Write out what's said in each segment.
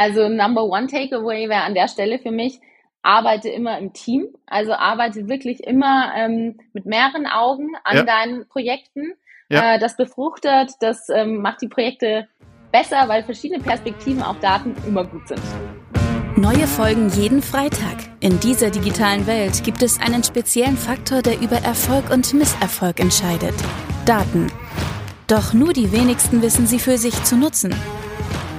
Also Number One Takeaway wäre an der Stelle für mich, arbeite immer im Team. Also arbeite wirklich immer ähm, mit mehreren Augen an ja. deinen Projekten. Ja. Äh, das befruchtet, das ähm, macht die Projekte besser, weil verschiedene Perspektiven auf Daten immer gut sind. Neue Folgen jeden Freitag. In dieser digitalen Welt gibt es einen speziellen Faktor, der über Erfolg und Misserfolg entscheidet. Daten. Doch nur die wenigsten wissen sie für sich zu nutzen.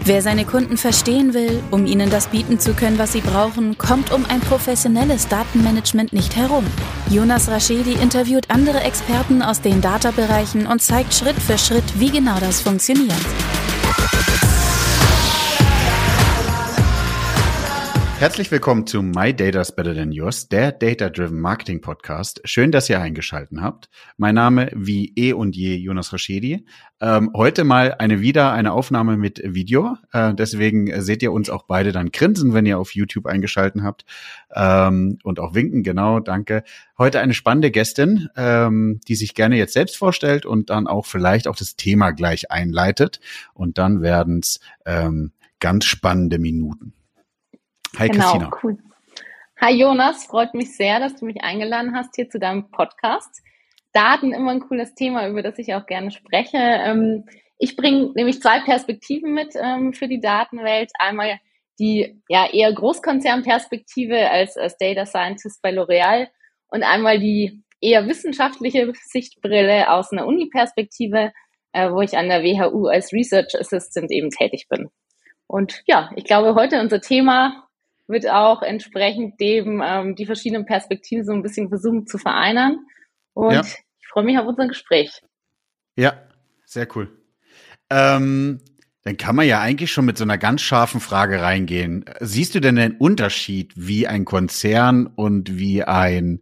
Wer seine Kunden verstehen will, um ihnen das bieten zu können, was sie brauchen, kommt um ein professionelles Datenmanagement nicht herum. Jonas Raschedi interviewt andere Experten aus den Data-Bereichen und zeigt Schritt für Schritt, wie genau das funktioniert. Herzlich willkommen zu My Data's Better Than Yours, der Data-Driven Marketing Podcast. Schön, dass ihr eingeschalten habt. Mein Name wie eh und je Jonas Raschedi. Ähm, heute mal eine wieder eine Aufnahme mit Video. Äh, deswegen seht ihr uns auch beide dann grinsen, wenn ihr auf YouTube eingeschalten habt. Ähm, und auch winken, genau, danke. Heute eine spannende Gästin, ähm, die sich gerne jetzt selbst vorstellt und dann auch vielleicht auch das Thema gleich einleitet. Und dann werden es ähm, ganz spannende Minuten. Hi genau, Christina. Cool. Hi Jonas, freut mich sehr, dass du mich eingeladen hast hier zu deinem Podcast. Daten immer ein cooles Thema, über das ich auch gerne spreche. Ähm, ich bringe nämlich zwei Perspektiven mit ähm, für die Datenwelt. Einmal die ja eher Großkonzernperspektive als, als Data Scientist bei L'Oreal und einmal die eher wissenschaftliche Sichtbrille aus einer Uni-Perspektive, äh, wo ich an der WHU als Research Assistant eben tätig bin. Und ja, ich glaube, heute unser Thema wird auch entsprechend dem ähm, die verschiedenen Perspektiven so ein bisschen versuchen zu vereinern. Und ja. ich freue mich auf unser Gespräch. Ja, sehr cool. Ähm, dann kann man ja eigentlich schon mit so einer ganz scharfen Frage reingehen. Siehst du denn den Unterschied, wie ein Konzern und wie ein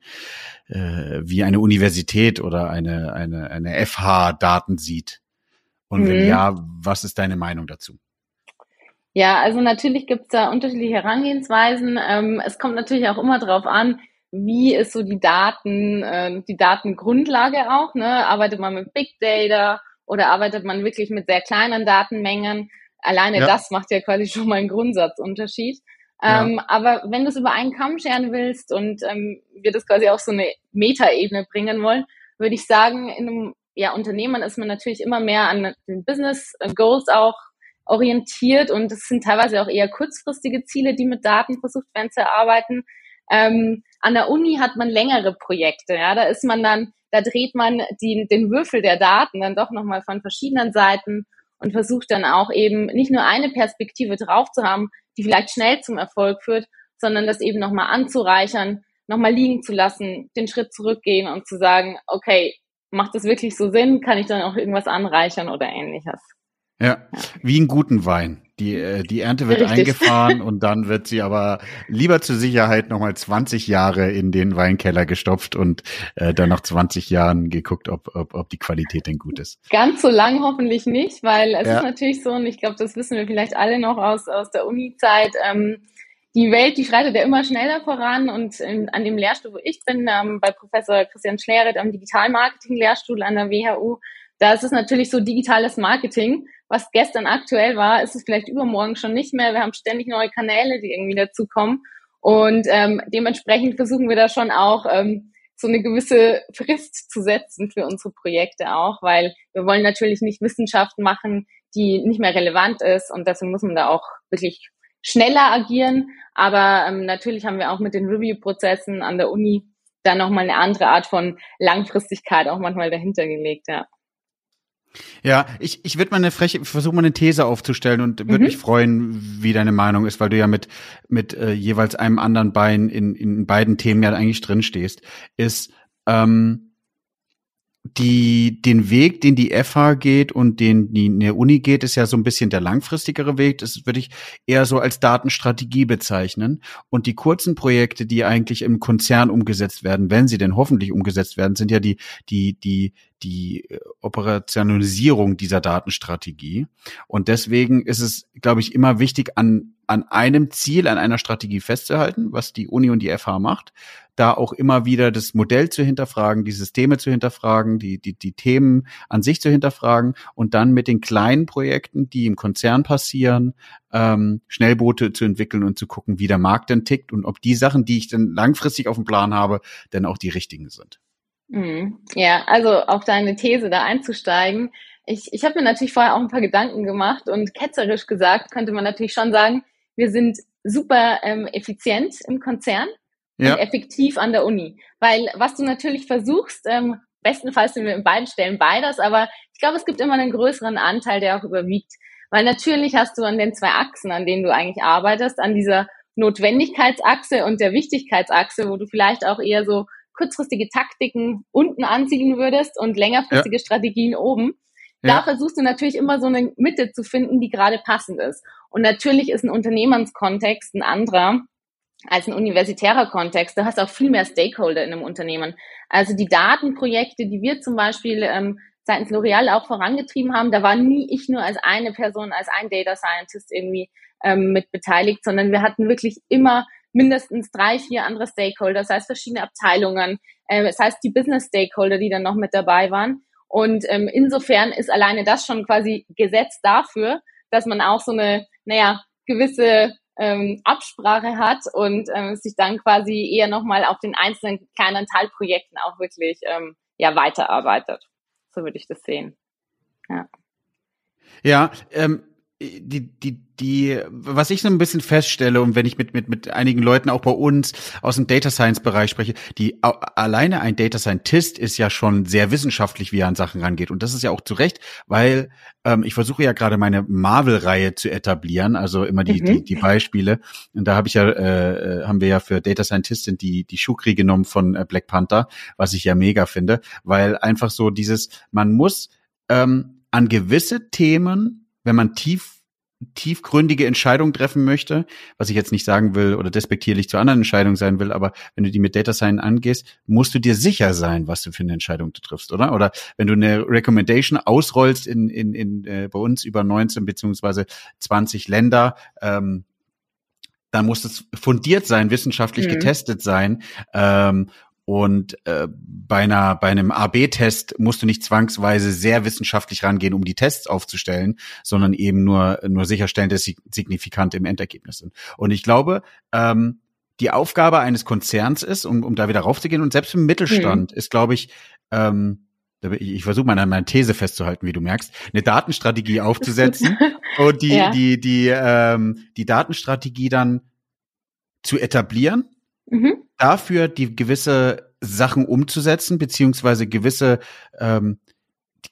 äh, wie eine Universität oder eine eine eine FH Daten sieht? Und wenn mhm. ja, was ist deine Meinung dazu? Ja, also natürlich gibt es da unterschiedliche Herangehensweisen. Ähm, es kommt natürlich auch immer darauf an, wie ist so die Daten, äh, die Datengrundlage auch. Ne? Arbeitet man mit Big Data oder arbeitet man wirklich mit sehr kleinen Datenmengen? Alleine ja. das macht ja quasi schon mal einen Grundsatzunterschied. Ähm, ja. Aber wenn du es über einen Kamm scheren willst und ähm, wir das quasi auf so eine Metaebene bringen wollen, würde ich sagen, in einem ja, Unternehmen ist man natürlich immer mehr an den Business Goals auch orientiert und es sind teilweise auch eher kurzfristige Ziele, die mit Daten versucht werden zu erarbeiten. Ähm, an der Uni hat man längere Projekte, ja, da ist man dann, da dreht man die, den Würfel der Daten dann doch nochmal von verschiedenen Seiten und versucht dann auch eben nicht nur eine Perspektive drauf zu haben, die vielleicht schnell zum Erfolg führt, sondern das eben nochmal anzureichern, nochmal liegen zu lassen, den Schritt zurückgehen und zu sagen, okay, macht das wirklich so Sinn? Kann ich dann auch irgendwas anreichern oder ähnliches? Ja, wie einen guten Wein. Die, äh, die Ernte wird Richtig. eingefahren und dann wird sie aber lieber zur Sicherheit nochmal 20 Jahre in den Weinkeller gestopft und äh, dann nach 20 Jahren geguckt, ob, ob, ob die Qualität denn gut ist. Ganz so lang hoffentlich nicht, weil es ja. ist natürlich so, und ich glaube, das wissen wir vielleicht alle noch aus, aus der Uni-Zeit, ähm, die Welt, die schreitet ja immer schneller voran und in, an dem Lehrstuhl, wo ich bin, ähm, bei Professor Christian Schleret am Digitalmarketing-Lehrstuhl an der WHU, da ist es natürlich so digitales Marketing was gestern aktuell war, ist es vielleicht übermorgen schon nicht mehr. Wir haben ständig neue Kanäle, die irgendwie dazukommen. Und ähm, dementsprechend versuchen wir da schon auch ähm, so eine gewisse Frist zu setzen für unsere Projekte auch, weil wir wollen natürlich nicht Wissenschaft machen, die nicht mehr relevant ist und deswegen muss man da auch wirklich schneller agieren. Aber ähm, natürlich haben wir auch mit den Review-Prozessen an der Uni da nochmal eine andere Art von Langfristigkeit auch manchmal dahinter gelegt, ja. Ja, ich, ich würde mal eine freche, versuche mal eine These aufzustellen und würde mhm. mich freuen, wie deine Meinung ist, weil du ja mit, mit äh, jeweils einem anderen Bein in, in beiden Themen ja eigentlich drin stehst, ist, ähm, die, den Weg, den die FH geht und den die in der Uni geht, ist ja so ein bisschen der langfristigere Weg. Das würde ich eher so als Datenstrategie bezeichnen. Und die kurzen Projekte, die eigentlich im Konzern umgesetzt werden, wenn sie denn hoffentlich umgesetzt werden, sind ja die, die, die, die äh, Operationalisierung dieser Datenstrategie. Und deswegen ist es, glaube ich, immer wichtig, an, an einem Ziel, an einer Strategie festzuhalten, was die Uni und die FH macht, da auch immer wieder das Modell zu hinterfragen, die Systeme zu hinterfragen, die, die, die Themen an sich zu hinterfragen und dann mit den kleinen Projekten, die im Konzern passieren, ähm, Schnellboote zu entwickeln und zu gucken, wie der Markt denn tickt und ob die Sachen, die ich dann langfristig auf dem Plan habe, denn auch die richtigen sind. Mhm. Ja, also auf deine These da einzusteigen. Ich, ich habe mir natürlich vorher auch ein paar Gedanken gemacht und ketzerisch gesagt könnte man natürlich schon sagen, wir sind super ähm, effizient im Konzern ja. und effektiv an der Uni. Weil was du natürlich versuchst, ähm, bestenfalls sind wir in beiden Stellen beides, aber ich glaube, es gibt immer einen größeren Anteil, der auch überwiegt. Weil natürlich hast du an den zwei Achsen, an denen du eigentlich arbeitest, an dieser Notwendigkeitsachse und der Wichtigkeitsachse, wo du vielleicht auch eher so kurzfristige Taktiken unten ansiedeln würdest und längerfristige ja. Strategien oben. Da ja. versuchst du natürlich immer so eine Mitte zu finden, die gerade passend ist. Und natürlich ist ein Unternehmenskontext ein anderer als ein universitärer Kontext. Du hast auch viel mehr Stakeholder in einem Unternehmen. Also die Datenprojekte, die wir zum Beispiel ähm, seitens L'Oreal auch vorangetrieben haben, da war nie ich nur als eine Person, als ein Data Scientist irgendwie ähm, mit beteiligt, sondern wir hatten wirklich immer mindestens drei, vier andere Stakeholder, das heißt verschiedene Abteilungen, äh, das heißt die Business Stakeholder, die dann noch mit dabei waren. Und ähm, insofern ist alleine das schon quasi Gesetz dafür, dass man auch so eine, naja, gewisse ähm, Absprache hat und ähm, sich dann quasi eher nochmal auf den einzelnen kleinen Teilprojekten auch wirklich ähm, ja weiterarbeitet. So würde ich das sehen. Ja. Ja, ähm, die, die, die, was ich so ein bisschen feststelle und wenn ich mit, mit, mit einigen Leuten auch bei uns aus dem Data Science Bereich spreche, die alleine ein Data Scientist ist ja schon sehr wissenschaftlich, wie er an Sachen rangeht. Und das ist ja auch zu Recht, weil ähm, ich versuche ja gerade meine Marvel-Reihe zu etablieren, also immer die, mhm. die, die Beispiele. Und da habe ich ja, äh, haben wir ja für Data Scientistin die, die Shukri genommen von äh, Black Panther, was ich ja mega finde, weil einfach so dieses, man muss ähm, an gewisse Themen wenn man tief tiefgründige Entscheidungen treffen möchte, was ich jetzt nicht sagen will oder despektierlich zu anderen Entscheidungen sein will, aber wenn du die mit Data Science angehst, musst du dir sicher sein, was du für eine Entscheidung du triffst, oder? Oder wenn du eine Recommendation ausrollst in, in, in äh, bei uns über 19 beziehungsweise 20 Länder, ähm, dann muss es fundiert sein, wissenschaftlich mhm. getestet sein. Ähm, und äh, bei, einer, bei einem AB-Test musst du nicht zwangsweise sehr wissenschaftlich rangehen, um die Tests aufzustellen, sondern eben nur, nur sicherstellen, dass sie signifikant im Endergebnis sind. Und ich glaube, ähm, die Aufgabe eines Konzerns ist, um, um da wieder raufzugehen, und selbst im Mittelstand mhm. ist, glaube ich, ähm, ich versuche mal an meiner These festzuhalten, wie du merkst, eine Datenstrategie aufzusetzen und die, ja. die, die, ähm, die Datenstrategie dann zu etablieren mhm. Dafür die gewisse Sachen umzusetzen, beziehungsweise gewisse ähm,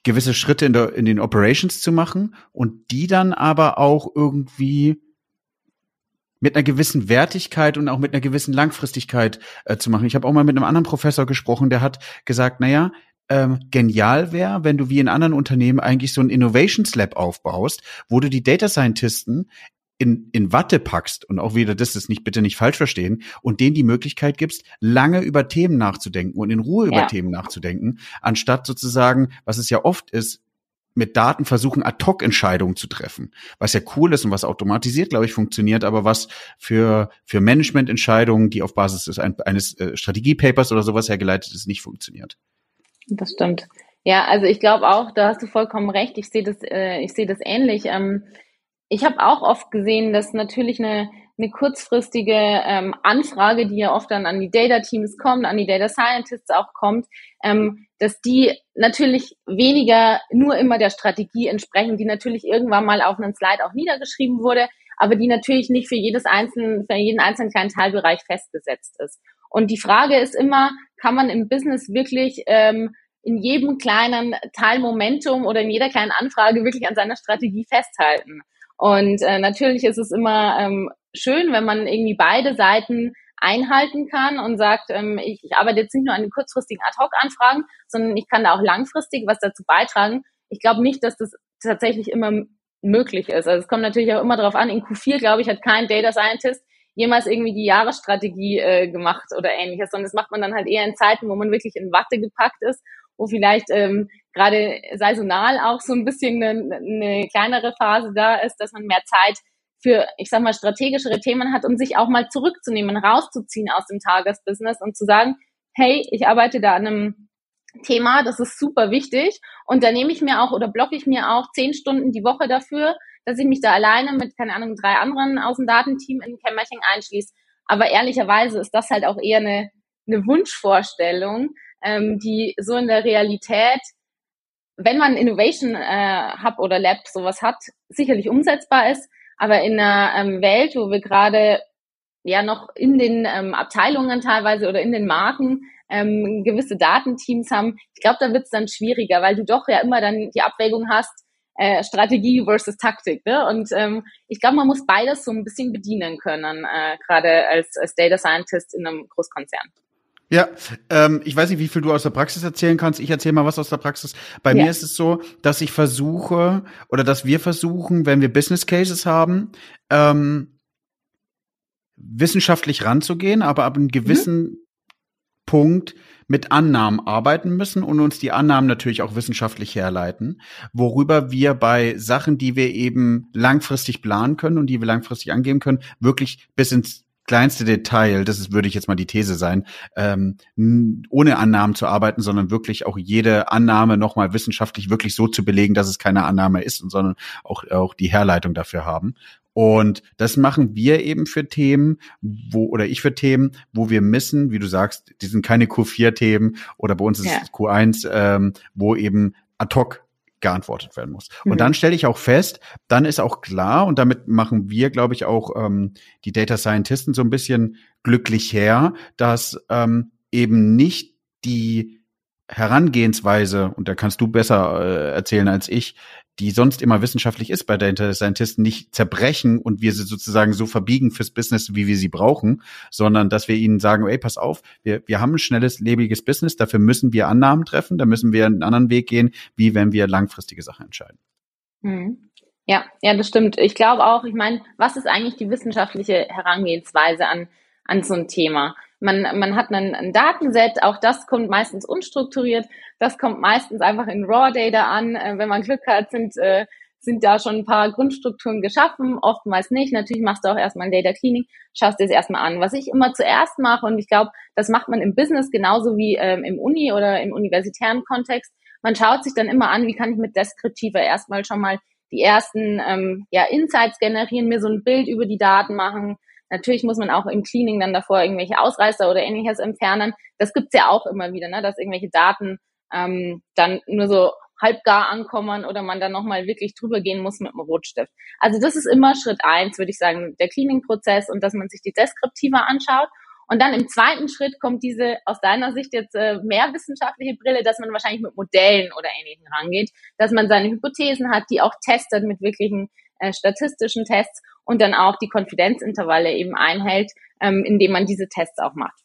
gewisse Schritte in, der, in den Operations zu machen und die dann aber auch irgendwie mit einer gewissen Wertigkeit und auch mit einer gewissen Langfristigkeit äh, zu machen. Ich habe auch mal mit einem anderen Professor gesprochen, der hat gesagt, naja, ähm, genial wäre, wenn du wie in anderen Unternehmen eigentlich so ein Innovations Lab aufbaust, wo du die Data Scientisten in, in Watte packst und auch wieder das ist nicht bitte nicht falsch verstehen und denen die Möglichkeit gibst, lange über Themen nachzudenken und in Ruhe ja. über Themen nachzudenken, anstatt sozusagen, was es ja oft ist, mit Daten versuchen, Ad-Hoc-Entscheidungen zu treffen. Was ja cool ist und was automatisiert, glaube ich, funktioniert, aber was für, für Management-Entscheidungen, die auf Basis des, eines äh, Strategiepapers oder sowas hergeleitet ist, nicht funktioniert. Das stimmt. Ja, also ich glaube auch, da hast du vollkommen recht. Ich sehe das, äh, ich sehe das ähnlich. Ähm, ich habe auch oft gesehen, dass natürlich eine, eine kurzfristige ähm, Anfrage, die ja oft dann an die Data Teams kommt, an die Data Scientists auch kommt, ähm, dass die natürlich weniger nur immer der Strategie entsprechen, die natürlich irgendwann mal auf einem Slide auch niedergeschrieben wurde, aber die natürlich nicht für jedes einzelne, für jeden einzelnen kleinen Teilbereich festgesetzt ist. Und die Frage ist immer, kann man im Business wirklich ähm, in jedem kleinen Teilmomentum oder in jeder kleinen Anfrage wirklich an seiner Strategie festhalten? Und äh, natürlich ist es immer ähm, schön, wenn man irgendwie beide Seiten einhalten kann und sagt, ähm, ich, ich arbeite jetzt nicht nur an den kurzfristigen Ad-Hoc-Anfragen, sondern ich kann da auch langfristig was dazu beitragen. Ich glaube nicht, dass das tatsächlich immer möglich ist. Also es kommt natürlich auch immer darauf an, in Q4, glaube ich, hat kein Data Scientist jemals irgendwie die Jahresstrategie äh, gemacht oder ähnliches, sondern das macht man dann halt eher in Zeiten, wo man wirklich in Watte gepackt ist, wo vielleicht ähm, gerade saisonal auch so ein bisschen eine, eine kleinere Phase da ist, dass man mehr Zeit für, ich sag mal, strategischere Themen hat, um sich auch mal zurückzunehmen, rauszuziehen aus dem Tagesbusiness und zu sagen, hey, ich arbeite da an einem Thema, das ist super wichtig und da nehme ich mir auch oder blocke ich mir auch zehn Stunden die Woche dafür, dass ich mich da alleine mit, keine Ahnung, drei anderen aus dem Datenteam in ein Kämmerchen einschließe. Aber ehrlicherweise ist das halt auch eher eine, eine Wunschvorstellung, ähm, die so in der Realität, wenn man Innovation äh, Hub oder Lab sowas hat, sicherlich umsetzbar ist. Aber in einer ähm, Welt, wo wir gerade ja noch in den ähm, Abteilungen teilweise oder in den Marken ähm, gewisse Datenteams haben, ich glaube, da wird es dann schwieriger, weil du doch ja immer dann die Abwägung hast, äh, Strategie versus Taktik. Ne? Und ähm, ich glaube, man muss beides so ein bisschen bedienen können, äh, gerade als, als Data Scientist in einem Großkonzern. Ja, ähm, ich weiß nicht, wie viel du aus der Praxis erzählen kannst. Ich erzähle mal was aus der Praxis. Bei ja. mir ist es so, dass ich versuche oder dass wir versuchen, wenn wir Business Cases haben, ähm, wissenschaftlich ranzugehen, aber ab einem gewissen mhm. Punkt mit Annahmen arbeiten müssen und uns die Annahmen natürlich auch wissenschaftlich herleiten, worüber wir bei Sachen, die wir eben langfristig planen können und die wir langfristig angeben können, wirklich bis ins kleinste Detail, das ist, würde ich jetzt mal die These sein, ähm, ohne Annahmen zu arbeiten, sondern wirklich auch jede Annahme nochmal wissenschaftlich wirklich so zu belegen, dass es keine Annahme ist, sondern auch, auch die Herleitung dafür haben. Und das machen wir eben für Themen, wo, oder ich für Themen, wo wir missen, wie du sagst, die sind keine Q4-Themen oder bei uns ist ja. es Q1, ähm, wo eben ad hoc geantwortet werden muss. Mhm. Und dann stelle ich auch fest, dann ist auch klar, und damit machen wir, glaube ich, auch ähm, die Data Scientisten so ein bisschen glücklich her, dass ähm, eben nicht die Herangehensweise, und da kannst du besser äh, erzählen als ich, die sonst immer wissenschaftlich ist bei Data Scientisten, nicht zerbrechen und wir sie sozusagen so verbiegen fürs Business, wie wir sie brauchen, sondern dass wir ihnen sagen, ey, pass auf, wir, wir haben ein schnelles, lebendiges Business, dafür müssen wir Annahmen treffen, da müssen wir einen anderen Weg gehen, wie wenn wir langfristige Sachen entscheiden. Mhm. Ja, ja, das stimmt. Ich glaube auch, ich meine, was ist eigentlich die wissenschaftliche Herangehensweise an, an so ein Thema? Man, man hat einen, ein Datenset, auch das kommt meistens unstrukturiert, das kommt meistens einfach in Raw Data an. Äh, wenn man Glück hat, sind, äh, sind da schon ein paar Grundstrukturen geschaffen, oftmals nicht. Natürlich machst du auch erstmal ein Data Cleaning, schaust dir das erstmal an. Was ich immer zuerst mache, und ich glaube, das macht man im Business genauso wie ähm, im Uni oder im universitären Kontext, man schaut sich dann immer an, wie kann ich mit Deskriptiver erstmal schon mal die ersten ähm, ja, Insights generieren, mir so ein Bild über die Daten machen, Natürlich muss man auch im Cleaning dann davor irgendwelche Ausreißer oder ähnliches entfernen. Das gibt's ja auch immer wieder, ne, dass irgendwelche Daten ähm, dann nur so halbgar ankommen oder man dann nochmal wirklich drüber gehen muss mit dem Rotstift. Also das ist immer Schritt eins, würde ich sagen, der Cleaning-Prozess und dass man sich die Deskriptiver anschaut. Und dann im zweiten Schritt kommt diese aus deiner Sicht jetzt äh, mehr wissenschaftliche Brille, dass man wahrscheinlich mit Modellen oder Ähnlichem rangeht, dass man seine Hypothesen hat, die auch testet mit wirklichen äh, statistischen Tests und dann auch die Konfidenzintervalle eben einhält, ähm, indem man diese Tests auch macht.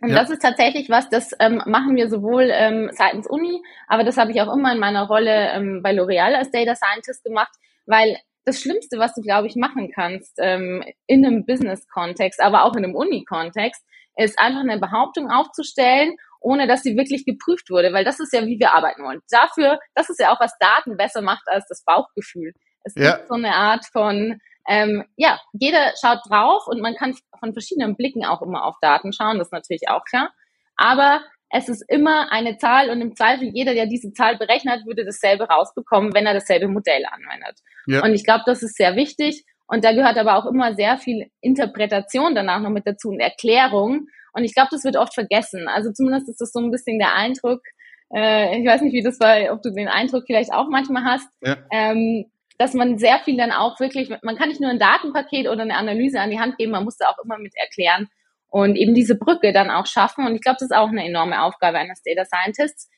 Und ja. das ist tatsächlich was, das ähm, machen wir sowohl ähm, seitens Uni, aber das habe ich auch immer in meiner Rolle ähm, bei L'Oreal als Data Scientist gemacht, weil das Schlimmste, was du, glaube ich, machen kannst ähm, in einem Business-Kontext, aber auch in einem Uni-Kontext, ist einfach eine Behauptung aufzustellen, ohne dass sie wirklich geprüft wurde, weil das ist ja, wie wir arbeiten wollen. Dafür, das ist ja auch, was Daten besser macht als das Bauchgefühl. Es ja. gibt so eine Art von, ähm, ja, jeder schaut drauf und man kann von verschiedenen Blicken auch immer auf Daten schauen, das ist natürlich auch klar. Aber es ist immer eine Zahl und im Zweifel jeder, der diese Zahl berechnet, würde dasselbe rausbekommen, wenn er dasselbe Modell anwendet. Ja. Und ich glaube, das ist sehr wichtig. Und da gehört aber auch immer sehr viel Interpretation danach noch mit dazu und Erklärung. Und ich glaube, das wird oft vergessen. Also zumindest ist das so ein bisschen der Eindruck, äh, ich weiß nicht, wie das war, ob du den Eindruck vielleicht auch manchmal hast, ja. ähm, dass man sehr viel dann auch wirklich, man kann nicht nur ein Datenpaket oder eine Analyse an die Hand geben, man muss da auch immer mit erklären und eben diese Brücke dann auch schaffen. Und ich glaube, das ist auch eine enorme Aufgabe eines Data Scientists,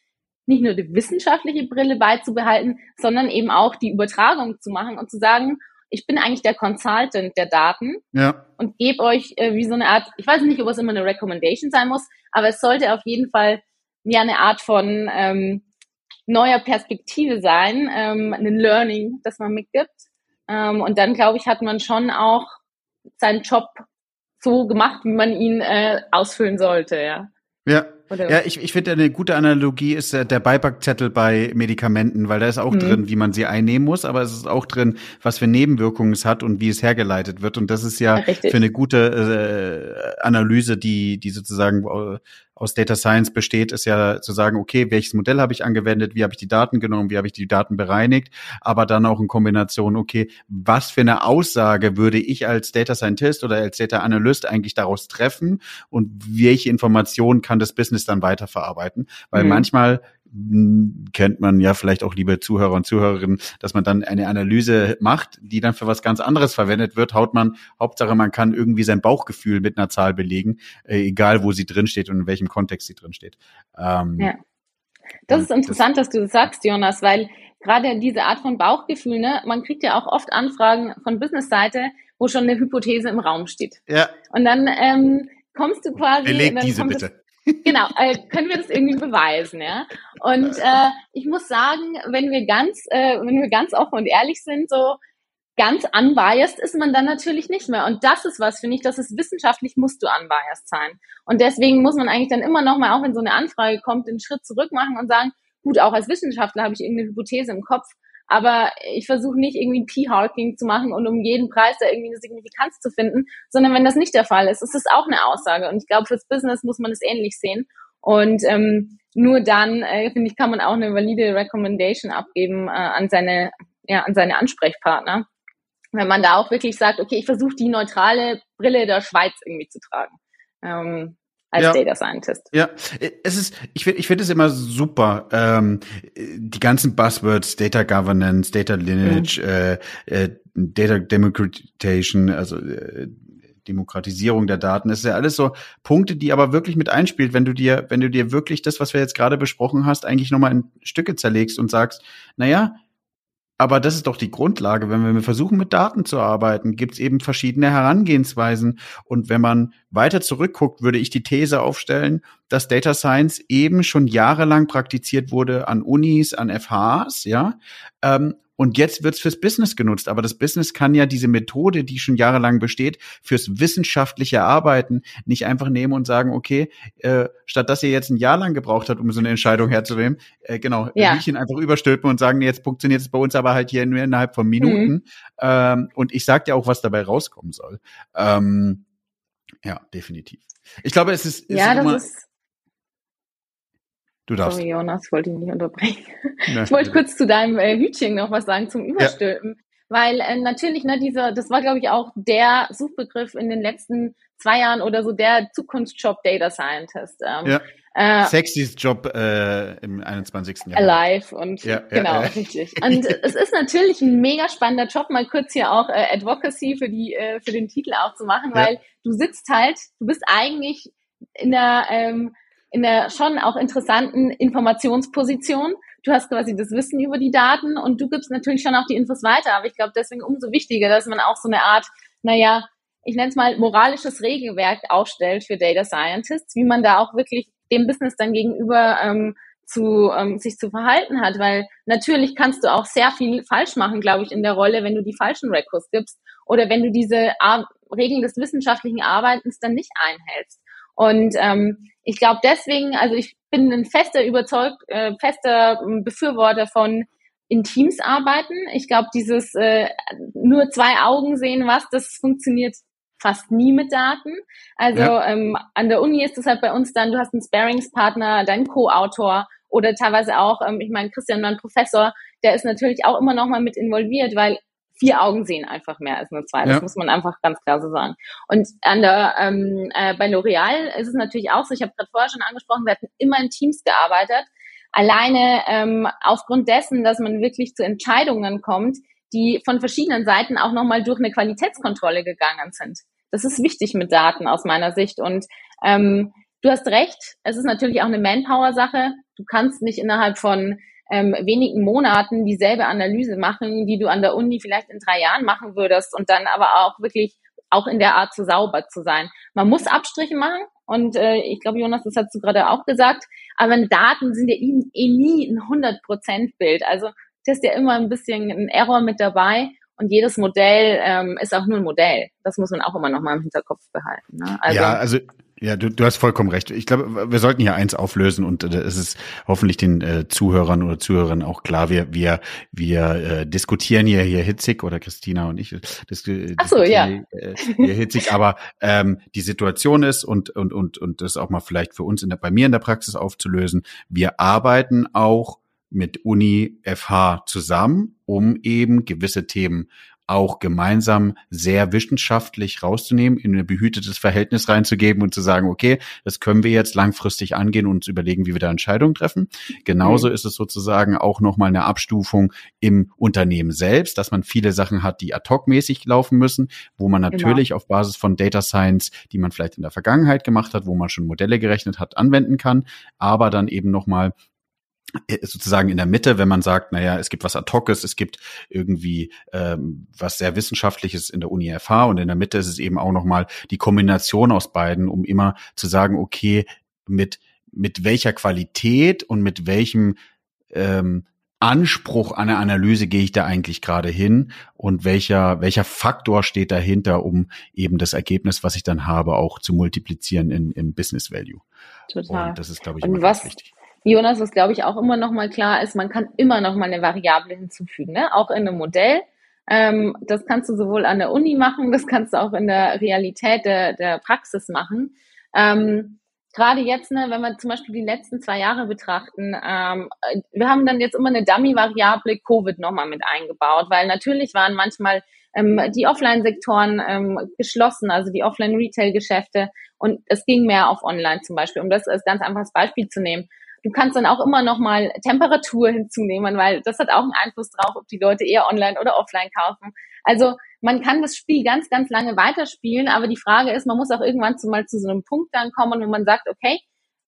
nicht nur die wissenschaftliche Brille beizubehalten, sondern eben auch die Übertragung zu machen und zu sagen, ich bin eigentlich der Consultant der Daten ja. und gebe euch äh, wie so eine Art, ich weiß nicht, ob es immer eine Recommendation sein muss, aber es sollte auf jeden Fall ja eine Art von ähm, neuer Perspektive sein, ähm, ein Learning, das man mitgibt. Ähm, und dann, glaube ich, hat man schon auch seinen Job so gemacht, wie man ihn äh, ausfüllen sollte, ja. Ja, Oder? Ja, ich, ich finde, eine gute Analogie ist der, der Beipackzettel bei Medikamenten, weil da ist auch mhm. drin, wie man sie einnehmen muss, aber es ist auch drin, was für Nebenwirkungen es hat und wie es hergeleitet wird. Und das ist ja, ja für eine gute äh, Analyse, die, die sozusagen äh, aus Data Science besteht, ist ja zu sagen, okay, welches Modell habe ich angewendet, wie habe ich die Daten genommen, wie habe ich die Daten bereinigt, aber dann auch in Kombination, okay, was für eine Aussage würde ich als Data Scientist oder als Data Analyst eigentlich daraus treffen und welche Informationen kann das Business dann weiterverarbeiten? Weil mhm. manchmal kennt man ja vielleicht auch, liebe Zuhörer und Zuhörerinnen, dass man dann eine Analyse macht, die dann für was ganz anderes verwendet wird. Haut man, Hauptsache man kann irgendwie sein Bauchgefühl mit einer Zahl belegen, äh, egal wo sie drinsteht und in welchem Kontext sie drinsteht. Ähm, ja. Das ist interessant, das, dass du das sagst, Jonas, weil gerade diese Art von Bauchgefühl, ne, man kriegt ja auch oft Anfragen von Businessseite, wo schon eine Hypothese im Raum steht. Ja. Und dann ähm, kommst du quasi. Beleg diese bitte. Genau, äh, können wir das irgendwie beweisen, ja? Und äh, ich muss sagen, wenn wir ganz, äh, wenn wir ganz offen und ehrlich sind, so ganz unbiased ist man dann natürlich nicht mehr. Und das ist was, finde ich, das ist wissenschaftlich musst du unbiased sein. Und deswegen muss man eigentlich dann immer noch mal, auch wenn so eine Anfrage kommt, den Schritt zurück machen und sagen, gut, auch als Wissenschaftler habe ich irgendeine Hypothese im Kopf, aber ich versuche nicht irgendwie P-Harking zu machen und um jeden Preis da irgendwie eine Signifikanz zu finden, sondern wenn das nicht der Fall ist, ist es auch eine Aussage. Und ich glaube, fürs Business muss man es ähnlich sehen. Und ähm, nur dann, äh, finde ich, kann man auch eine valide Recommendation abgeben äh, an seine, ja, an seine Ansprechpartner. Wenn man da auch wirklich sagt, okay, ich versuche die neutrale Brille der Schweiz irgendwie zu tragen. Ähm, als ja. Data Scientist. Ja, es ist, ich finde, ich finde es immer super. Ähm, die ganzen Buzzwords, Data Governance, Data Lineage, mhm. äh, äh, Data Democratization, also äh, Demokratisierung der Daten, das ist ja alles so Punkte, die aber wirklich mit einspielt, wenn du dir, wenn du dir wirklich das, was wir jetzt gerade besprochen hast, eigentlich nochmal in Stücke zerlegst und sagst, naja, aber das ist doch die Grundlage. Wenn wir versuchen, mit Daten zu arbeiten, gibt es eben verschiedene Herangehensweisen. Und wenn man weiter zurückguckt, würde ich die These aufstellen, dass Data Science eben schon jahrelang praktiziert wurde an Unis, an FHs, ja, ähm, und jetzt wird's fürs Business genutzt. Aber das Business kann ja diese Methode, die schon jahrelang besteht, fürs wissenschaftliche Arbeiten nicht einfach nehmen und sagen, okay, äh, statt dass ihr jetzt ein Jahr lang gebraucht habt, um so eine Entscheidung herzunehmen, äh, genau, ja. Riechen einfach überstülpen und sagen, jetzt funktioniert es bei uns aber halt hier nur innerhalb von Minuten. Mhm. Ähm, und ich sag dir auch, was dabei rauskommen soll. Ähm, ja, definitiv. Ich glaube, es ist, ist ja, das immer, ist Du darfst. Sorry, Jonas, wollte ich nicht unterbrechen. Nein, ich wollte kurz zu deinem äh, Hütchen noch was sagen zum Überstülpen. Ja. Weil äh, natürlich, ne, dieser, das war, glaube ich, auch der Suchbegriff in den letzten zwei Jahren oder so, der Zukunftsjob Data Scientist. Ähm, ja. Äh, Sexiest Job äh, im 21. Jahr. Alive und ja, genau, ja, ja. richtig. Und es ist natürlich ein mega spannender Job, mal kurz hier auch äh, Advocacy für die äh, für den Titel auch zu machen, weil du sitzt halt, du bist eigentlich in der ähm, in der schon auch interessanten Informationsposition. Du hast quasi das Wissen über die Daten und du gibst natürlich schon auch die Infos weiter. Aber ich glaube, deswegen umso wichtiger, dass man auch so eine Art, naja, ich nenne es mal moralisches Regelwerk aufstellt für Data Scientists, wie man da auch wirklich dem Business dann gegenüber ähm, zu ähm, sich zu verhalten hat, weil natürlich kannst du auch sehr viel falsch machen, glaube ich, in der Rolle, wenn du die falschen Records gibst oder wenn du diese Ar Regeln des wissenschaftlichen Arbeitens dann nicht einhältst. Und ähm, ich glaube deswegen, also ich bin ein fester überzeugt, äh, fester Befürworter von in Teams arbeiten. Ich glaube, dieses äh, nur zwei Augen sehen was, das funktioniert fast nie mit Daten. Also ja. ähm, an der Uni ist es halt bei uns dann, du hast einen Sparingspartner, deinen Co-Autor oder teilweise auch, ähm, ich meine, Christian, mein Professor, der ist natürlich auch immer noch mal mit involviert, weil vier Augen sehen einfach mehr als nur zwei. Das ja. muss man einfach ganz klar so sagen. Und an der, ähm, äh, bei L'Oreal ist es natürlich auch so, ich habe gerade vorher schon angesprochen, wir hatten immer in Teams gearbeitet. Alleine ähm, aufgrund dessen, dass man wirklich zu Entscheidungen kommt, die von verschiedenen Seiten auch nochmal durch eine Qualitätskontrolle gegangen sind. Das ist wichtig mit Daten aus meiner Sicht. Und ähm, du hast recht, es ist natürlich auch eine Manpower-Sache. Du kannst nicht innerhalb von ähm, wenigen Monaten dieselbe Analyse machen, die du an der Uni vielleicht in drei Jahren machen würdest und dann aber auch wirklich auch in der Art zu sauber zu sein. Man muss Abstriche machen und äh, ich glaube, Jonas, das hast du gerade auch gesagt, aber Daten sind ja eh, eh nie ein 100%-Bild. Also das ist ja immer ein bisschen ein Error mit dabei und jedes Modell ähm, ist auch nur ein Modell. Das muss man auch immer noch mal im Hinterkopf behalten. Ne? Also, ja, also Ja, du, du hast vollkommen recht. Ich glaube, wir sollten hier eins auflösen und äh, es ist hoffentlich den äh, Zuhörern oder Zuhörern auch klar. Wir wir wir äh, diskutieren hier hier hitzig oder Christina und ich dis Ach so, ja. Äh, hier hitzig, aber ähm, die Situation ist und und und und das auch mal vielleicht für uns in der, bei mir in der Praxis aufzulösen. Wir arbeiten auch mit Uni FH zusammen, um eben gewisse Themen auch gemeinsam sehr wissenschaftlich rauszunehmen, in ein behütetes Verhältnis reinzugeben und zu sagen, okay, das können wir jetzt langfristig angehen und uns überlegen, wie wir da Entscheidungen treffen. Genauso mhm. ist es sozusagen auch nochmal eine Abstufung im Unternehmen selbst, dass man viele Sachen hat, die ad hoc-mäßig laufen müssen, wo man genau. natürlich genau. auf Basis von Data Science, die man vielleicht in der Vergangenheit gemacht hat, wo man schon Modelle gerechnet hat, anwenden kann, aber dann eben nochmal sozusagen in der Mitte, wenn man sagt, naja, es gibt was ad hoces, es gibt irgendwie ähm, was sehr wissenschaftliches in der Uni FH und in der Mitte ist es eben auch nochmal die Kombination aus beiden, um immer zu sagen, okay, mit, mit welcher Qualität und mit welchem ähm, Anspruch an eine Analyse gehe ich da eigentlich gerade hin und welcher, welcher Faktor steht dahinter, um eben das Ergebnis, was ich dann habe, auch zu multiplizieren in, im Business Value. Total. Und das ist, glaube ich, immer was, wichtig. Jonas, was glaube ich auch immer noch mal klar ist, man kann immer noch mal eine Variable hinzufügen, ne? auch in einem Modell. Ähm, das kannst du sowohl an der Uni machen, das kannst du auch in der Realität der, der Praxis machen. Ähm, Gerade jetzt, ne, wenn wir zum Beispiel die letzten zwei Jahre betrachten, ähm, wir haben dann jetzt immer eine Dummy-Variable Covid nochmal mit eingebaut, weil natürlich waren manchmal ähm, die Offline-Sektoren ähm, geschlossen, also die Offline-Retail-Geschäfte und es ging mehr auf Online zum Beispiel, um das als ganz einfaches Beispiel zu nehmen. Du kannst dann auch immer noch mal Temperatur hinzunehmen, weil das hat auch einen Einfluss drauf, ob die Leute eher online oder offline kaufen. Also man kann das Spiel ganz, ganz lange weiterspielen, aber die Frage ist, man muss auch irgendwann zu, mal zu so einem Punkt dann kommen, wo man sagt, okay,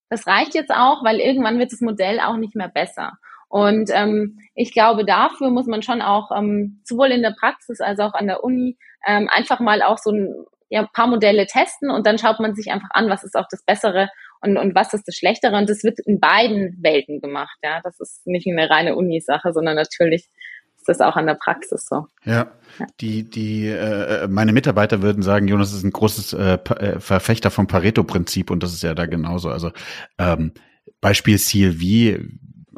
das reicht jetzt auch, weil irgendwann wird das Modell auch nicht mehr besser. Und ähm, ich glaube, dafür muss man schon auch ähm, sowohl in der Praxis als auch an der Uni ähm, einfach mal auch so ein ja, paar Modelle testen und dann schaut man sich einfach an, was ist auch das Bessere und, und was ist das Schlechtere. Und das wird in beiden Welten gemacht. Ja, das ist nicht eine reine Uni-Sache, sondern natürlich ist das auch an der Praxis so. Ja, ja. die die äh, meine Mitarbeiter würden sagen, Jonas ist ein großes äh, äh, Verfechter vom Pareto-Prinzip und das ist ja da genauso. Also ähm, Beispiel CLV,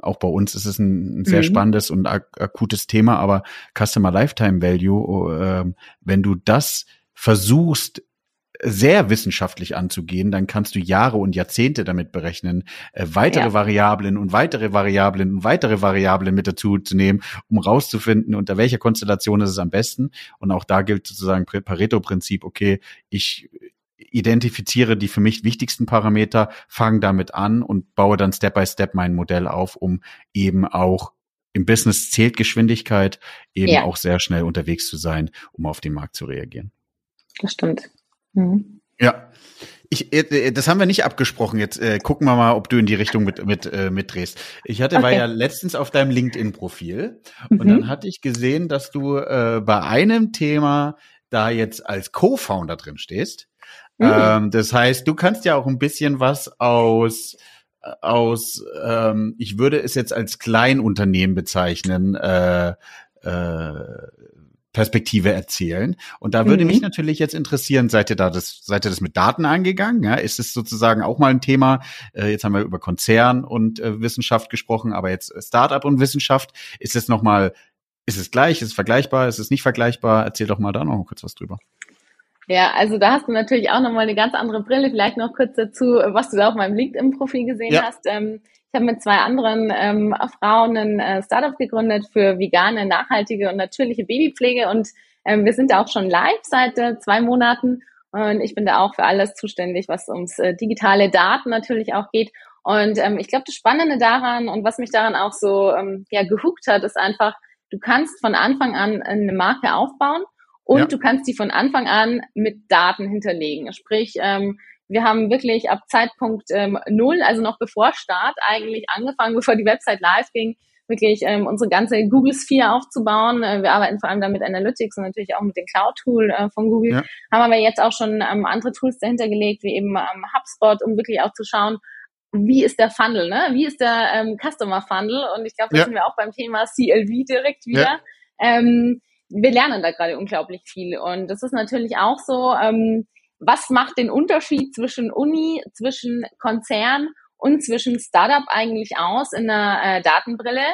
auch bei uns ist es ein, ein sehr mhm. spannendes und ak akutes Thema, aber Customer Lifetime Value, äh, wenn du das versuchst sehr wissenschaftlich anzugehen, dann kannst du Jahre und Jahrzehnte damit berechnen, äh, weitere ja. Variablen und weitere Variablen und weitere Variablen mit dazu zu nehmen, um rauszufinden, unter welcher Konstellation ist es am besten. Und auch da gilt sozusagen Pareto-Prinzip, okay, ich identifiziere die für mich wichtigsten Parameter, fange damit an und baue dann Step by Step mein Modell auf, um eben auch im Business zählt Geschwindigkeit, eben ja. auch sehr schnell unterwegs zu sein, um auf den Markt zu reagieren. Das stimmt. Mhm. Ja. Ich, äh, das haben wir nicht abgesprochen. Jetzt äh, gucken wir mal, ob du in die Richtung mit, mit, äh, mitdrehst. Ich hatte, okay. war ja letztens auf deinem LinkedIn-Profil mhm. und dann hatte ich gesehen, dass du äh, bei einem Thema da jetzt als Co-Founder drin stehst. Mhm. Ähm, das heißt, du kannst ja auch ein bisschen was aus aus, ähm, ich würde es jetzt als Kleinunternehmen bezeichnen, äh, äh, Perspektive erzählen. Und da würde mhm. mich natürlich jetzt interessieren, seid ihr da das, seid ihr das mit Daten angegangen? Ja, ist es sozusagen auch mal ein Thema? Äh, jetzt haben wir über Konzern und äh, Wissenschaft gesprochen, aber jetzt Startup und Wissenschaft. Ist es nochmal, ist es gleich? Ist es vergleichbar? Ist es nicht vergleichbar? Erzähl doch mal da noch kurz was drüber. Ja, also da hast du natürlich auch nochmal eine ganz andere Brille. Vielleicht noch kurz dazu, was du da auf meinem LinkedIn-Profil gesehen ja. hast. Ähm, ich habe mit zwei anderen ähm, Frauen ein äh, Startup gegründet für vegane, nachhaltige und natürliche Babypflege und ähm, wir sind da auch schon live seit äh, zwei Monaten und ich bin da auch für alles zuständig, was ums äh, digitale Daten natürlich auch geht. Und ähm, ich glaube, das Spannende daran und was mich daran auch so ähm, ja gehuckt hat, ist einfach, du kannst von Anfang an eine Marke aufbauen und ja. du kannst die von Anfang an mit Daten hinterlegen. Sprich, ähm, wir haben wirklich ab Zeitpunkt ähm, null, also noch bevor Start eigentlich angefangen, bevor die Website live ging, wirklich ähm, unsere ganze Google Sphere aufzubauen. Äh, wir arbeiten vor allem dann mit Analytics und natürlich auch mit dem Cloud-Tool äh, von Google. Ja. Haben aber jetzt auch schon ähm, andere Tools dahinter gelegt, wie eben ähm, HubSpot, um wirklich auch zu schauen, wie ist der Funnel, ne? Wie ist der ähm, Customer Funnel? Und ich glaube, da ja. sind wir auch beim Thema CLV direkt wieder. Ja. Ähm, wir lernen da gerade unglaublich viel. Und das ist natürlich auch so, ähm, was macht den Unterschied zwischen Uni, zwischen Konzern und zwischen Startup eigentlich aus in einer äh, Datenbrille?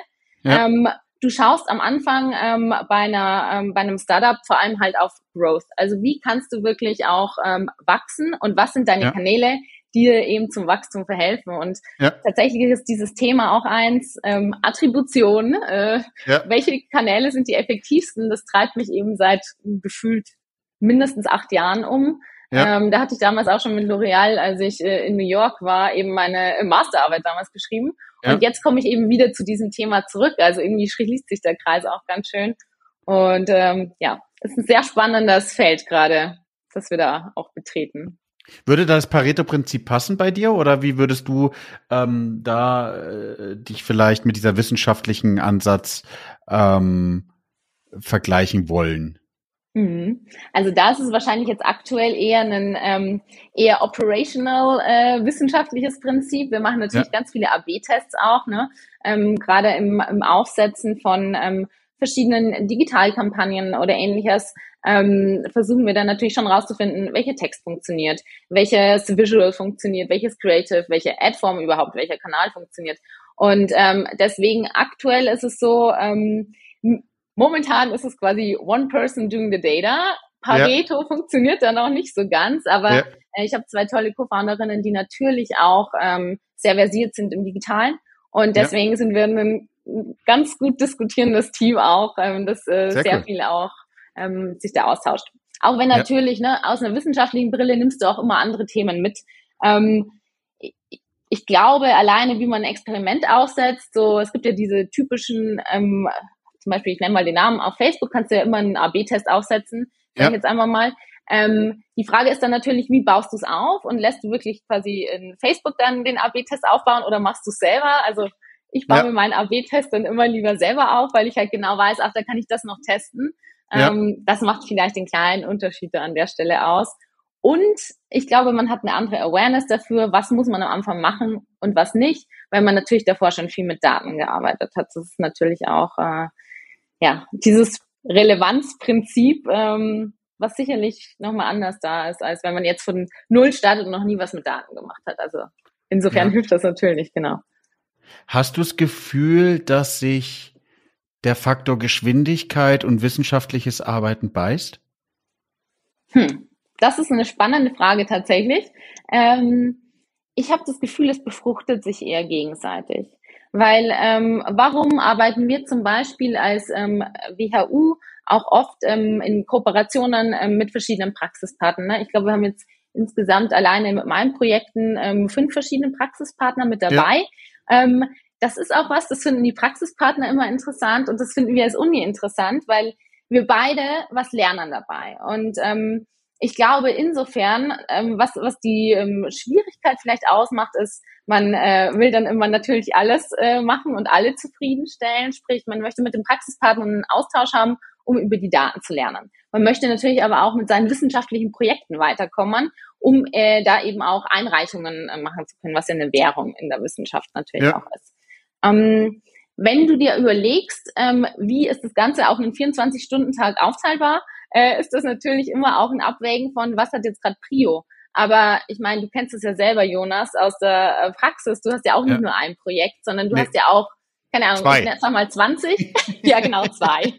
Ja. Ähm, du schaust am Anfang ähm, bei, einer, ähm, bei einem Startup vor allem halt auf Growth. Also wie kannst du wirklich auch ähm, wachsen und was sind deine ja. Kanäle, die dir eben zum Wachstum verhelfen. Und ja. tatsächlich ist dieses Thema auch eins, ähm, Attribution, äh, ja. welche Kanäle sind die effektivsten, das treibt mich eben seit gefühlt mindestens acht Jahren um. Ja. Ähm, da hatte ich damals auch schon mit L'Oreal, als ich äh, in New York war, eben meine Masterarbeit damals geschrieben. Ja. Und jetzt komme ich eben wieder zu diesem Thema zurück. Also irgendwie schließt sich der Kreis auch ganz schön. Und ähm, ja, es ist ein sehr spannendes Feld gerade, das wir da auch betreten. Würde das Pareto-Prinzip passen bei dir oder wie würdest du ähm, da äh, dich vielleicht mit dieser wissenschaftlichen Ansatz ähm, vergleichen wollen? Mhm. Also da ist es wahrscheinlich jetzt aktuell eher ein ähm, eher operational äh, wissenschaftliches Prinzip. Wir machen natürlich ja. ganz viele AB-Tests auch, ne? ähm, gerade im, im Aufsetzen von ähm, verschiedenen Digitalkampagnen oder ähnliches ähm, versuchen wir dann natürlich schon rauszufinden, welcher Text funktioniert, welches Visual funktioniert, welches Creative, welche Ad-Form überhaupt, welcher Kanal funktioniert. Und ähm, deswegen aktuell ist es so, ähm, Momentan ist es quasi one person doing the data. Pareto ja. funktioniert da noch nicht so ganz, aber ja. äh, ich habe zwei tolle Co-Founderinnen, die natürlich auch ähm, sehr versiert sind im Digitalen. Und deswegen ja. sind wir ein ganz gut diskutierendes Team auch, ähm, das äh, sehr, sehr cool. viel auch ähm, sich da austauscht. Auch wenn natürlich, ne, aus einer wissenschaftlichen Brille nimmst du auch immer andere Themen mit. Ähm, ich glaube, alleine wie man ein Experiment aufsetzt, so es gibt ja diese typischen ähm, zum Beispiel, ich nenne mal den Namen, auf Facebook kannst du ja immer einen AB-Test aufsetzen, ja. ich jetzt einfach mal. Ähm, die Frage ist dann natürlich, wie baust du es auf und lässt du wirklich quasi in Facebook dann den AB-Test aufbauen oder machst du es selber? Also ich baue ja. mir meinen AB-Test dann immer lieber selber auf, weil ich halt genau weiß, ach, da kann ich das noch testen. Ja. Ähm, das macht vielleicht den kleinen Unterschied an der Stelle aus. Und ich glaube, man hat eine andere Awareness dafür, was muss man am Anfang machen und was nicht, weil man natürlich davor schon viel mit Daten gearbeitet hat. Das ist natürlich auch äh, ja, dieses Relevanzprinzip, ähm, was sicherlich nochmal anders da ist, als wenn man jetzt von Null startet und noch nie was mit Daten gemacht hat. Also insofern ja. hilft das natürlich, genau. Hast du das Gefühl, dass sich der Faktor Geschwindigkeit und wissenschaftliches Arbeiten beißt? Hm, das ist eine spannende Frage tatsächlich. Ähm, ich habe das Gefühl, es befruchtet sich eher gegenseitig. Weil ähm, warum arbeiten wir zum Beispiel als ähm, WHU auch oft ähm, in Kooperationen ähm, mit verschiedenen Praxispartnern? Ne? Ich glaube, wir haben jetzt insgesamt alleine mit meinen Projekten ähm, fünf verschiedene Praxispartner mit dabei. Ja. Ähm, das ist auch was, das finden die Praxispartner immer interessant und das finden wir als Uni interessant, weil wir beide was lernen dabei. Und ähm, ich glaube insofern, ähm, was, was die ähm, Schwierigkeit vielleicht ausmacht, ist, man äh, will dann immer natürlich alles äh, machen und alle zufriedenstellen. Sprich, man möchte mit dem Praxispartner einen Austausch haben, um über die Daten zu lernen. Man möchte natürlich aber auch mit seinen wissenschaftlichen Projekten weiterkommen, um äh, da eben auch Einreichungen äh, machen zu können, was ja eine Währung in der Wissenschaft natürlich ja. auch ist. Ähm, wenn du dir überlegst, ähm, wie ist das Ganze auf einen 24-Stunden-Tag aufteilbar, äh, ist das natürlich immer auch ein Abwägen von, was hat jetzt gerade Prio. Aber ich meine, du kennst es ja selber, Jonas, aus der äh, Praxis. Du hast ja auch nicht ja. nur ein Projekt, sondern du nee. hast ja auch, keine Ahnung, zwei. ich sag mal 20. ja, genau, zwei.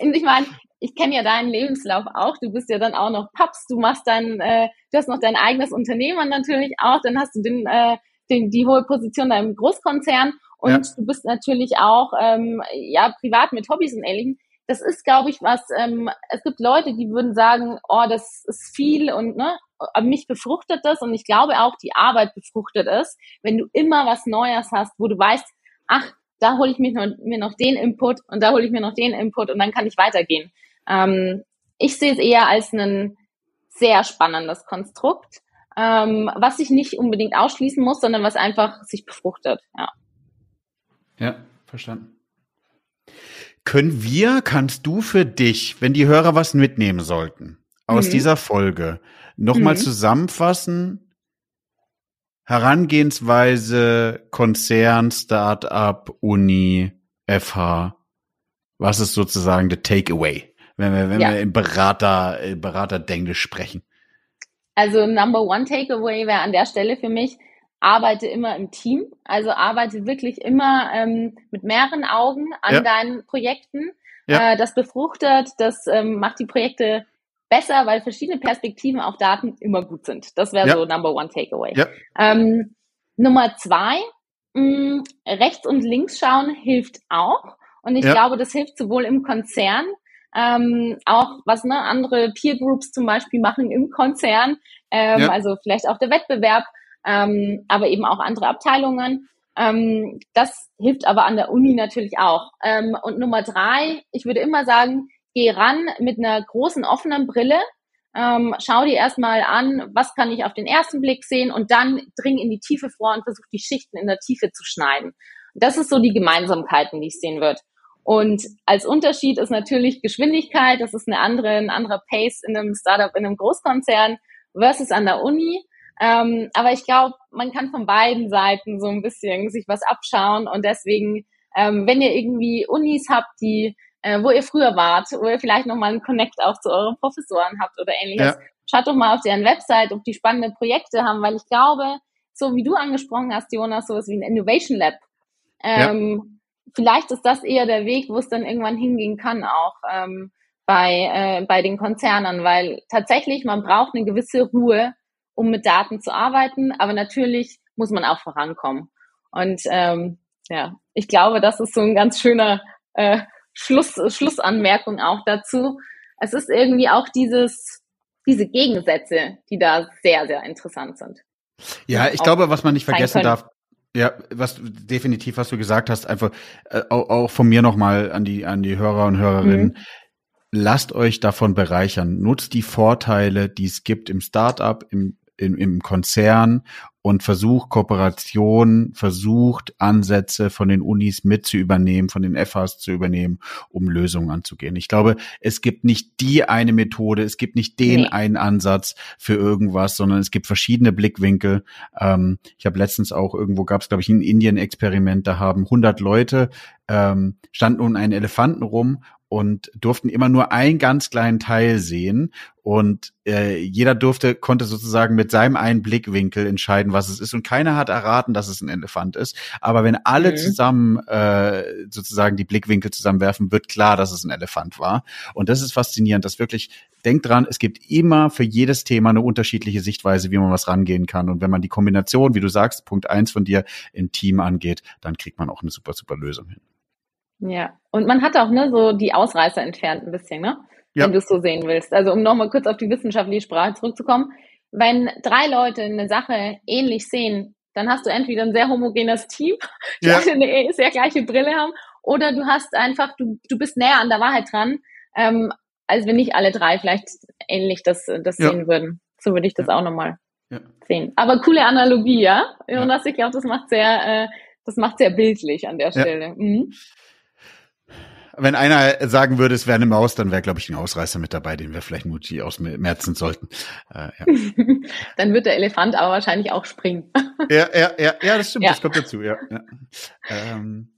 Und ich meine, ich kenne ja deinen Lebenslauf auch. Du bist ja dann auch noch Paps. Du machst dann, äh, du hast noch dein eigenes Unternehmen natürlich auch. Dann hast du den, äh, den, die hohe Position da im Großkonzern. Und ja. du bist natürlich auch, ähm, ja, privat mit Hobbys und Ähnlichem das ist, glaube ich, was, ähm, es gibt Leute, die würden sagen, oh, das ist viel und ne, aber mich befruchtet das und ich glaube auch, die Arbeit befruchtet es, wenn du immer was Neues hast, wo du weißt, ach, da hole ich mir noch, mir noch den Input und da hole ich mir noch den Input und dann kann ich weitergehen. Ähm, ich sehe es eher als ein sehr spannendes Konstrukt, ähm, was sich nicht unbedingt ausschließen muss, sondern was einfach sich befruchtet. Ja, ja verstanden. Können wir, kannst du für dich, wenn die Hörer was mitnehmen sollten aus mhm. dieser Folge, nochmal mhm. zusammenfassen? Herangehensweise Konzern, Startup, Uni, FH. Was ist sozusagen der Takeaway, wenn wir, wenn ja. wir im Berater, Beraterdenglisch sprechen? Also Number One Takeaway wäre an der Stelle für mich, arbeite immer im Team. Also arbeite wirklich immer ähm, mit mehreren Augen an ja. deinen Projekten. Ja. Äh, das befruchtet, das ähm, macht die Projekte besser, weil verschiedene Perspektiven auf Daten immer gut sind. Das wäre ja. so Number One Takeaway. Ähm, Nummer zwei, mh, mm, rechts und links schauen hilft auch. Und ich glaube, das hilft sowohl im Konzern, ähm, auch was ne, andere Peer Groups zum Beispiel machen im Konzern, ähm, also vielleicht auch der Wettbewerb, ähm, aber eben auch andere Abteilungen. Ähm, das hilft aber an der Uni natürlich auch. Ähm, und Nummer drei, ich würde immer sagen, geh ran mit einer großen offenen Brille. Ähm, schau dir erstmal an, was kann ich auf den ersten Blick sehen und dann dring in die Tiefe vor und versuch die Schichten in der Tiefe zu schneiden. Das ist so die Gemeinsamkeiten, die ich sehen würde. Und als Unterschied ist natürlich Geschwindigkeit, das ist eine andere, ein anderer Pace in einem Startup, in einem Großkonzern versus an der Uni. Ähm, aber ich glaube, man kann von beiden Seiten so ein bisschen sich was abschauen und deswegen, ähm, wenn ihr irgendwie Unis habt, die äh, wo ihr früher wart, wo ihr vielleicht nochmal einen Connect auch zu euren Professoren habt oder ähnliches. Ja. Schaut doch mal auf deren Website, ob die spannende Projekte haben, weil ich glaube, so wie du angesprochen hast, Jonas, sowas wie ein Innovation Lab. Ähm, ja. Vielleicht ist das eher der Weg, wo es dann irgendwann hingehen kann, auch ähm, bei, äh, bei den Konzernen, weil tatsächlich man braucht eine gewisse Ruhe, um mit Daten zu arbeiten, aber natürlich muss man auch vorankommen. Und ähm, ja, ich glaube, das ist so ein ganz schöner äh, Schluss, Schlussanmerkung auch dazu. Es ist irgendwie auch dieses, diese Gegensätze, die da sehr, sehr interessant sind. Ja, ich glaube, was man nicht vergessen darf, ja, was definitiv, was du gesagt hast, einfach äh, auch, auch von mir nochmal an die an die Hörer und Hörerinnen. Mhm. Lasst euch davon bereichern. Nutzt die Vorteile, die es gibt im Startup, im im, im Konzern und versucht Kooperation, versucht Ansätze von den Unis mit zu übernehmen, von den FHs zu übernehmen, um Lösungen anzugehen. Ich glaube, es gibt nicht die eine Methode, es gibt nicht den nee. einen Ansatz für irgendwas, sondern es gibt verschiedene Blickwinkel. Ähm, ich habe letztens auch irgendwo gab es, glaube ich, ein Indien-Experiment, da haben 100 Leute ähm, standen um einen Elefanten rum und durften immer nur einen ganz kleinen Teil sehen und äh, jeder durfte konnte sozusagen mit seinem einen Blickwinkel entscheiden, was es ist und keiner hat erraten, dass es ein Elefant ist. Aber wenn alle mhm. zusammen äh, sozusagen die Blickwinkel zusammenwerfen, wird klar, dass es ein Elefant war. Und das ist faszinierend, dass wirklich denkt dran, es gibt immer für jedes Thema eine unterschiedliche Sichtweise, wie man was rangehen kann. Und wenn man die Kombination, wie du sagst, Punkt eins von dir im Team angeht, dann kriegt man auch eine super super Lösung hin. Ja, und man hat auch ne, so die Ausreißer entfernt ein bisschen, ne? Ja. Wenn du es so sehen willst. Also um nochmal kurz auf die wissenschaftliche Sprache zurückzukommen. Wenn drei Leute eine Sache ähnlich sehen, dann hast du entweder ein sehr homogenes Team, die ja. eine sehr gleiche Brille haben, oder du hast einfach, du, du bist näher an der Wahrheit dran, ähm, als wenn nicht alle drei vielleicht ähnlich das, das ja. sehen würden. So würde ich das ja. auch nochmal ja. sehen. Aber coole Analogie, ja? Jonas, ich glaube, das macht sehr, äh, das macht sehr bildlich an der Stelle. Mhm wenn einer sagen würde, es wäre eine Maus, dann wäre, glaube ich, ein Ausreißer mit dabei, den wir vielleicht mutig ausmerzen sollten. Äh, ja. dann wird der Elefant aber wahrscheinlich auch springen. ja, ja, ja, ja, das stimmt, ja. das kommt dazu, ja. Ja. Ähm,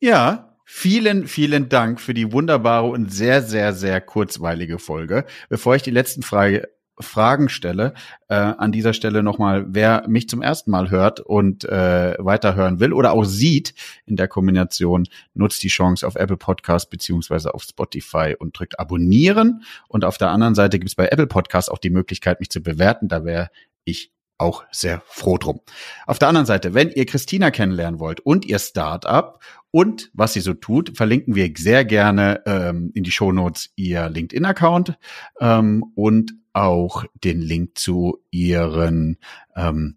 ja, vielen, vielen Dank für die wunderbare und sehr, sehr, sehr kurzweilige Folge. Bevor ich die letzten Frage Fragen stelle. Äh, an dieser Stelle nochmal, wer mich zum ersten Mal hört und äh, weiterhören will oder auch sieht in der Kombination, nutzt die Chance auf Apple Podcast beziehungsweise auf Spotify und drückt abonnieren. Und auf der anderen Seite gibt es bei Apple Podcast auch die Möglichkeit, mich zu bewerten. Da wäre ich auch sehr froh drum. Auf der anderen Seite, wenn ihr Christina kennenlernen wollt und ihr Startup und was sie so tut, verlinken wir sehr gerne ähm, in die Shownotes ihr LinkedIn-Account ähm, und auch den Link zu ihren ähm,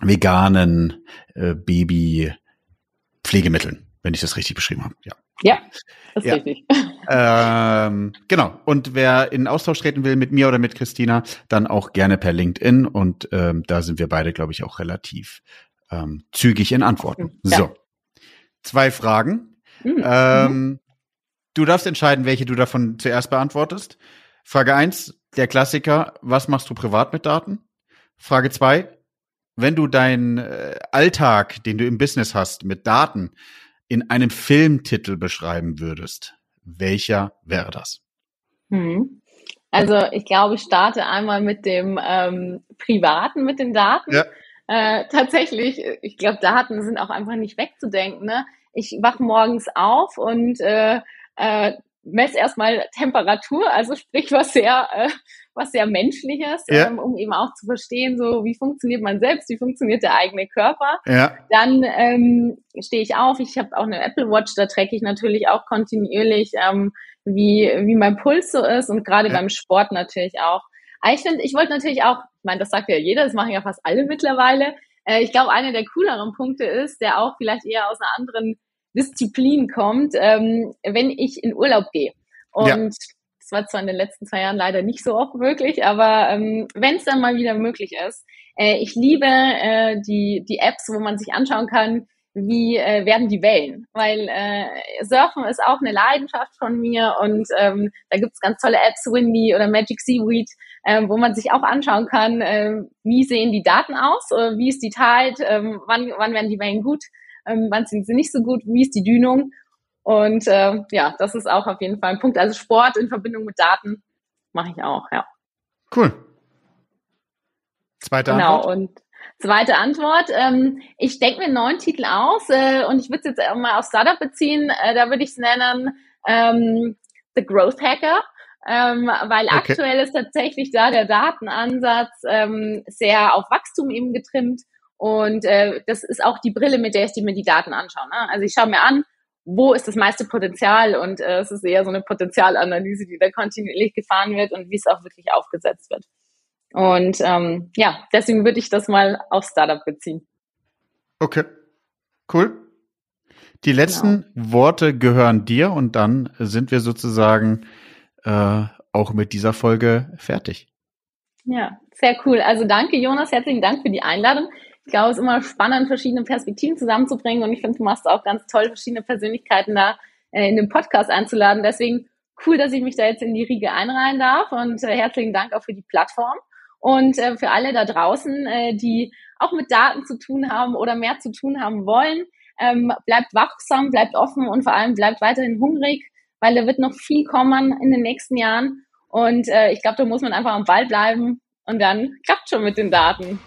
veganen äh, Baby-Pflegemitteln, wenn ich das richtig beschrieben habe. Ja. Ja, das ist ja. richtig. Ähm, genau. Und wer in Austausch treten will mit mir oder mit Christina, dann auch gerne per LinkedIn. Und ähm, da sind wir beide, glaube ich, auch relativ ähm, zügig in Antworten. Ja. So. Zwei Fragen. Mhm. Ähm, du darfst entscheiden, welche du davon zuerst beantwortest. Frage eins, der Klassiker, was machst du privat mit Daten? Frage zwei, wenn du deinen äh, Alltag, den du im Business hast, mit Daten in einem Filmtitel beschreiben würdest, welcher wäre das? Hm. Also ich glaube, ich starte einmal mit dem ähm, Privaten, mit den Daten. Ja. Äh, tatsächlich, ich glaube, Daten sind auch einfach nicht wegzudenken. Ne? Ich wach morgens auf und äh, äh, messe erstmal Temperatur, also sprich was sehr, äh, was sehr menschliches, ja. ähm, um eben auch zu verstehen, so wie funktioniert man selbst, wie funktioniert der eigene Körper. Ja. Dann ähm, stehe ich auf, ich habe auch eine Apple Watch, da tracke ich natürlich auch kontinuierlich, ähm, wie, wie mein Puls so ist und gerade ja. beim Sport natürlich auch. Aber ich finde, ich wollte natürlich auch, ich meine, das sagt ja jeder, das machen ja fast alle mittlerweile. Äh, ich glaube, einer der cooleren Punkte ist, der auch vielleicht eher aus einer anderen Disziplin kommt, ähm, wenn ich in Urlaub gehe. Und ja. das war zwar in den letzten zwei Jahren leider nicht so oft möglich, aber ähm, wenn es dann mal wieder möglich ist, äh, ich liebe äh, die, die Apps, wo man sich anschauen kann, wie äh, werden die Wellen. Weil äh, Surfen ist auch eine Leidenschaft von mir und ähm, da gibt's ganz tolle Apps, Windy oder Magic Seaweed, äh, wo man sich auch anschauen kann, äh, wie sehen die Daten aus, oder wie ist die Tide, äh, wann, wann werden die Wellen gut ähm, wann sind sie nicht so gut, wie ist die Dünung. Und äh, ja, das ist auch auf jeden Fall ein Punkt. Also Sport in Verbindung mit Daten mache ich auch, ja. Cool. Zweite genau, Antwort. Genau, und zweite Antwort. Ähm, ich denke mir einen neuen Titel aus äh, und ich würde es jetzt mal auf Startup beziehen. Äh, da würde ich es nennen ähm, The Growth Hacker. Ähm, weil okay. aktuell ist tatsächlich da der Datenansatz ähm, sehr auf Wachstum eben getrimmt und äh, das ist auch die Brille, mit der ich mir die Daten anschaue. Ne? Also ich schaue mir an, wo ist das meiste Potenzial und äh, es ist eher so eine Potenzialanalyse, die da kontinuierlich gefahren wird und wie es auch wirklich aufgesetzt wird. Und ähm, ja, deswegen würde ich das mal auf Startup beziehen. Okay, cool. Die letzten genau. Worte gehören dir und dann sind wir sozusagen äh, auch mit dieser Folge fertig. Ja, sehr cool. Also danke, Jonas. Herzlichen Dank für die Einladung ich glaube, es ist immer spannend, verschiedene Perspektiven zusammenzubringen. Und ich finde, du machst auch ganz toll, verschiedene Persönlichkeiten da äh, in den Podcast einzuladen. Deswegen cool, dass ich mich da jetzt in die Riege einreihen darf. Und äh, herzlichen Dank auch für die Plattform. Und äh, für alle da draußen, äh, die auch mit Daten zu tun haben oder mehr zu tun haben wollen, ähm, bleibt wachsam, bleibt offen und vor allem bleibt weiterhin hungrig, weil da wird noch viel kommen in den nächsten Jahren. Und äh, ich glaube, da muss man einfach am Ball bleiben und dann klappt schon mit den Daten.